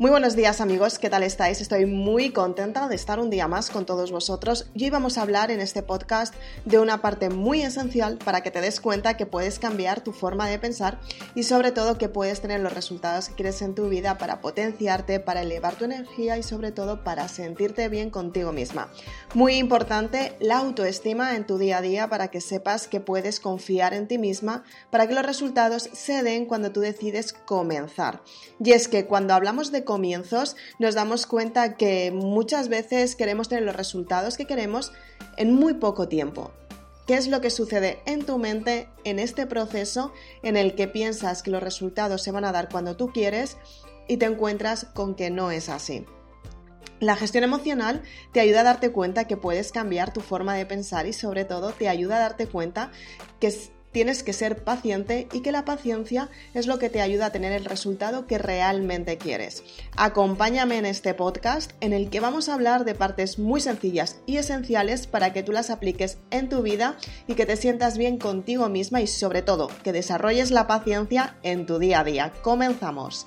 Muy buenos días amigos, ¿qué tal estáis? Estoy muy contenta de estar un día más con todos vosotros y hoy vamos a hablar en este podcast de una parte muy esencial para que te des cuenta que puedes cambiar tu forma de pensar y sobre todo que puedes tener los resultados que quieres en tu vida para potenciarte, para elevar tu energía y sobre todo para sentirte bien contigo misma. Muy importante la autoestima en tu día a día para que sepas que puedes confiar en ti misma para que los resultados se den cuando tú decides comenzar. Y es que cuando hablamos de comienzos nos damos cuenta que muchas veces queremos tener los resultados que queremos en muy poco tiempo. ¿Qué es lo que sucede en tu mente en este proceso en el que piensas que los resultados se van a dar cuando tú quieres y te encuentras con que no es así? La gestión emocional te ayuda a darte cuenta que puedes cambiar tu forma de pensar y sobre todo te ayuda a darte cuenta que tienes que ser paciente y que la paciencia es lo que te ayuda a tener el resultado que realmente quieres. Acompáñame en este podcast en el que vamos a hablar de partes muy sencillas y esenciales para que tú las apliques en tu vida y que te sientas bien contigo misma y sobre todo que desarrolles la paciencia en tu día a día. Comenzamos.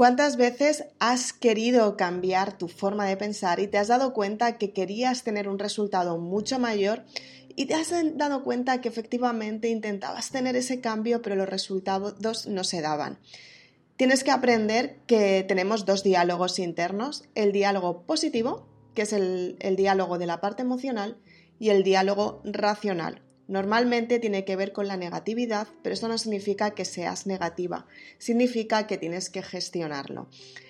¿Cuántas veces has querido cambiar tu forma de pensar y te has dado cuenta que querías tener un resultado mucho mayor y te has dado cuenta que efectivamente intentabas tener ese cambio pero los resultados no se daban? Tienes que aprender que tenemos dos diálogos internos, el diálogo positivo, que es el, el diálogo de la parte emocional, y el diálogo racional, Normalmente tiene que ver con la negatividad, pero esto no significa que seas negativa, significa que tienes que gestionarlo.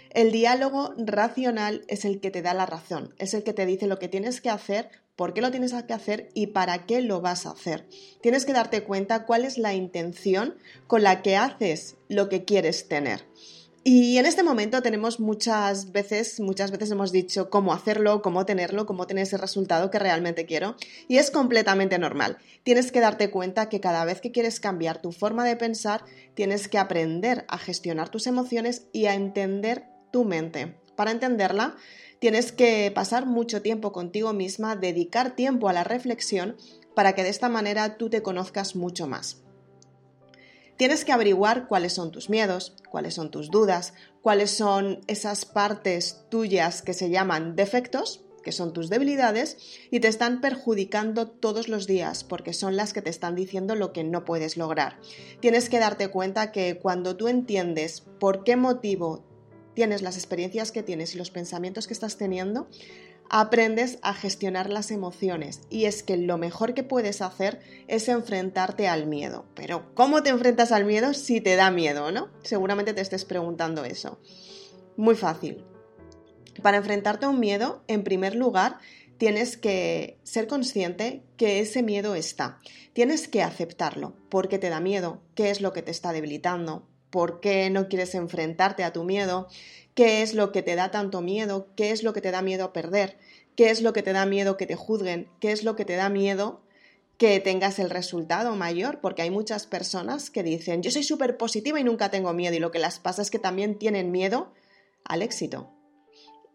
El diálogo racional es el que te da la razón, es el que te dice lo que tienes que hacer, por qué lo tienes que hacer y para qué lo vas a hacer. Tienes que darte cuenta cuál es la intención con la que haces lo que quieres tener. Y en este momento tenemos muchas veces, muchas veces hemos dicho cómo hacerlo, cómo tenerlo, cómo tener ese resultado que realmente quiero. Y es completamente normal. Tienes que darte cuenta que cada vez que quieres cambiar tu forma de pensar, tienes que aprender a gestionar tus emociones y a entender tu mente. Para entenderla, tienes que pasar mucho tiempo contigo misma, dedicar tiempo a la reflexión para que de esta manera tú te conozcas mucho más. Tienes que averiguar cuáles son tus miedos, cuáles son tus dudas, cuáles son esas partes tuyas que se llaman defectos, que son tus debilidades, y te están perjudicando todos los días porque son las que te están diciendo lo que no puedes lograr. Tienes que darte cuenta que cuando tú entiendes por qué motivo tienes las experiencias que tienes y los pensamientos que estás teniendo, aprendes a gestionar las emociones y es que lo mejor que puedes hacer es enfrentarte al miedo. Pero ¿cómo te enfrentas al miedo si te da miedo, no? Seguramente te estés preguntando eso. Muy fácil. Para enfrentarte a un miedo, en primer lugar, tienes que ser consciente que ese miedo está. Tienes que aceptarlo. ¿Por qué te da miedo? ¿Qué es lo que te está debilitando? ¿Por qué no quieres enfrentarte a tu miedo? qué es lo que te da tanto miedo, qué es lo que te da miedo perder, qué es lo que te da miedo que te juzguen, qué es lo que te da miedo que tengas el resultado mayor, porque hay muchas personas que dicen, yo soy súper positiva y nunca tengo miedo, y lo que las pasa es que también tienen miedo al éxito.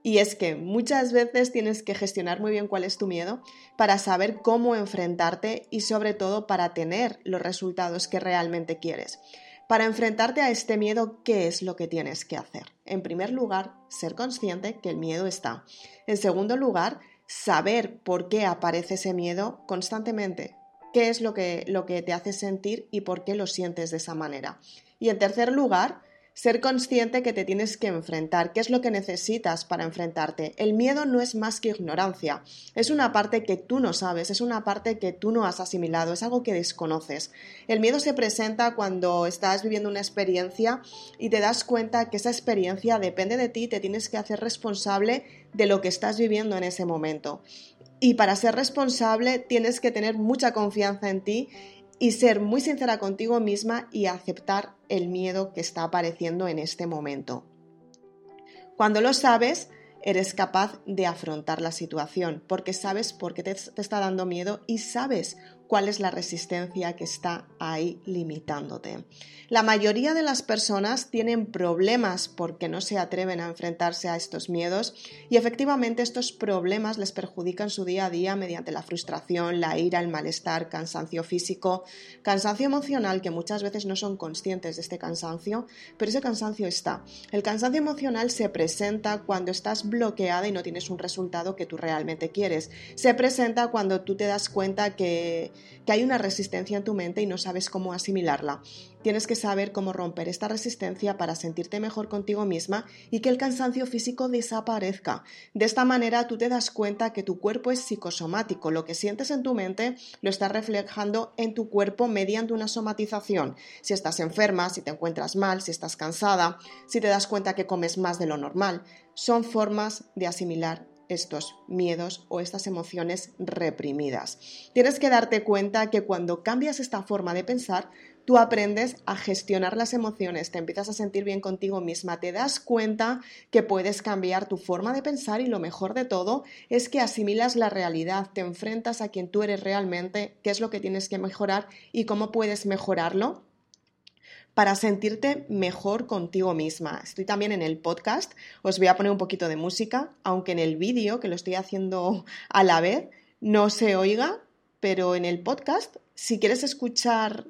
Y es que muchas veces tienes que gestionar muy bien cuál es tu miedo para saber cómo enfrentarte y sobre todo para tener los resultados que realmente quieres. Para enfrentarte a este miedo, ¿qué es lo que tienes que hacer? En primer lugar, ser consciente que el miedo está. En segundo lugar, saber por qué aparece ese miedo constantemente. ¿Qué es lo que, lo que te hace sentir y por qué lo sientes de esa manera? Y en tercer lugar, ser consciente que te tienes que enfrentar, qué es lo que necesitas para enfrentarte. El miedo no es más que ignorancia, es una parte que tú no sabes, es una parte que tú no has asimilado, es algo que desconoces. El miedo se presenta cuando estás viviendo una experiencia y te das cuenta que esa experiencia depende de ti, te tienes que hacer responsable de lo que estás viviendo en ese momento. Y para ser responsable tienes que tener mucha confianza en ti y ser muy sincera contigo misma y aceptar el miedo que está apareciendo en este momento. Cuando lo sabes, eres capaz de afrontar la situación, porque sabes por qué te, está dando miedo y sabes cuál es la resistencia que está ahí limitándote. La mayoría de las personas tienen problemas porque no se atreven a enfrentarse a estos miedos y efectivamente estos problemas les perjudican su día a día mediante la frustración, la ira, el malestar, cansancio físico, cansancio emocional que muchas veces no son conscientes de este cansancio, pero ese cansancio está. El cansancio emocional se presenta cuando estás bloqueada y no tienes un resultado que tú realmente quieres. Se presenta cuando tú te das cuenta que que hay una resistencia en tu mente y no sabes cómo asimilarla. Tienes que saber cómo romper esta resistencia para sentirte mejor contigo misma y que el cansancio físico desaparezca. De esta manera tú te das cuenta que tu cuerpo es psicosomático. Lo que sientes en tu mente lo estás reflejando en tu cuerpo mediante una somatización. Si estás enferma, si te encuentras mal, si estás cansada, si te das cuenta que comes más de lo normal, son formas de asimilar estos miedos o estas emociones reprimidas. Tienes que darte cuenta que cuando cambias esta forma de pensar, tú aprendes a gestionar las emociones, te empiezas a sentir bien contigo misma, te das cuenta que puedes cambiar tu forma de pensar y lo mejor de todo es que asimilas la realidad, te enfrentas a quien tú eres realmente, qué es lo que tienes que mejorar y cómo puedes mejorarlo para sentirte mejor contigo misma. Estoy también en el podcast, os voy a poner un poquito de música, aunque en el vídeo, que lo estoy haciendo a la vez, no se oiga, pero en el podcast, si quieres escuchar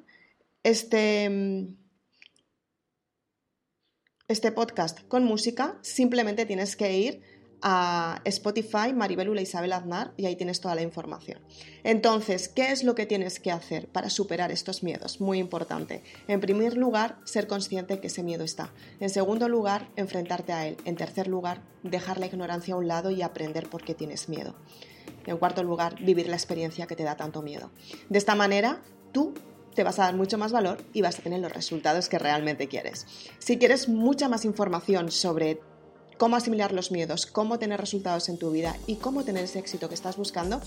este, este podcast con música, simplemente tienes que ir a Spotify, Maribelula Isabel Aznar, y ahí tienes toda la información. Entonces, ¿qué es lo que tienes que hacer para superar estos miedos? Muy importante. En primer lugar, ser consciente que ese miedo está. En segundo lugar, enfrentarte a él. En tercer lugar, dejar la ignorancia a un lado y aprender por qué tienes miedo. En cuarto lugar, vivir la experiencia que te da tanto miedo. De esta manera, tú te vas a dar mucho más valor y vas a tener los resultados que realmente quieres. Si quieres mucha más información sobre cómo asimilar los miedos, cómo tener resultados en tu vida y cómo tener ese éxito que estás buscando,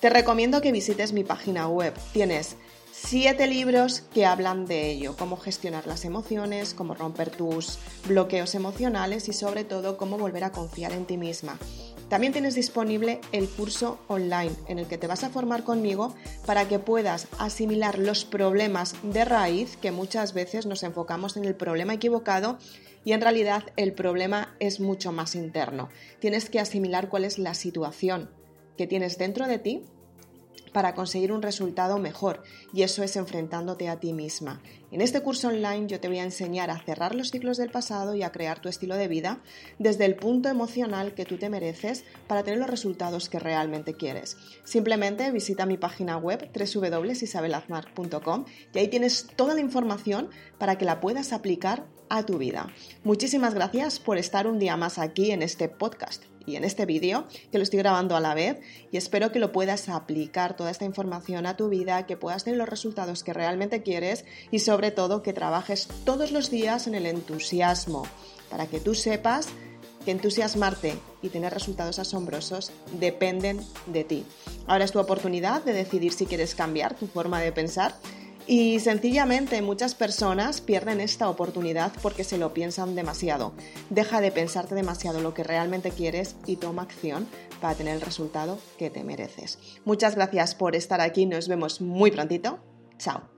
te recomiendo que visites mi página web. Tienes siete libros que hablan de ello, cómo gestionar las emociones, cómo romper tus bloqueos emocionales y sobre todo cómo volver a confiar en ti misma. También tienes disponible el curso online en el que te vas a formar conmigo para que puedas asimilar los problemas de raíz que muchas veces nos enfocamos en el problema equivocado y en realidad el problema es mucho más interno. Tienes que asimilar cuál es la situación que tienes dentro de ti para conseguir un resultado mejor y eso es enfrentándote a ti misma. En este curso online yo te voy a enseñar a cerrar los ciclos del pasado y a crear tu estilo de vida desde el punto emocional que tú te mereces para tener los resultados que realmente quieres. Simplemente visita mi página web www.isabelaznar.com y ahí tienes toda la información para que la puedas aplicar tu vida. Muchísimas gracias por estar un día más aquí en este podcast y en este vídeo, que lo estoy grabando a la vez, y espero que lo puedas aplicar toda esta información a tu vida, que puedas tener los resultados que realmente quieres y sobre todo que trabajes todos los días en el entusiasmo, para que tú sepas que entusiasmarte y tener resultados asombrosos dependen de ti. Ahora es tu oportunidad de decidir si quieres cambiar tu forma de pensar y sencillamente muchas personas pierden esta oportunidad porque se lo piensan demasiado. Deja de pensarte demasiado lo que realmente quieres y toma acción para tener el resultado que te mereces. Muchas gracias por estar aquí, nos vemos muy prontito. Chao.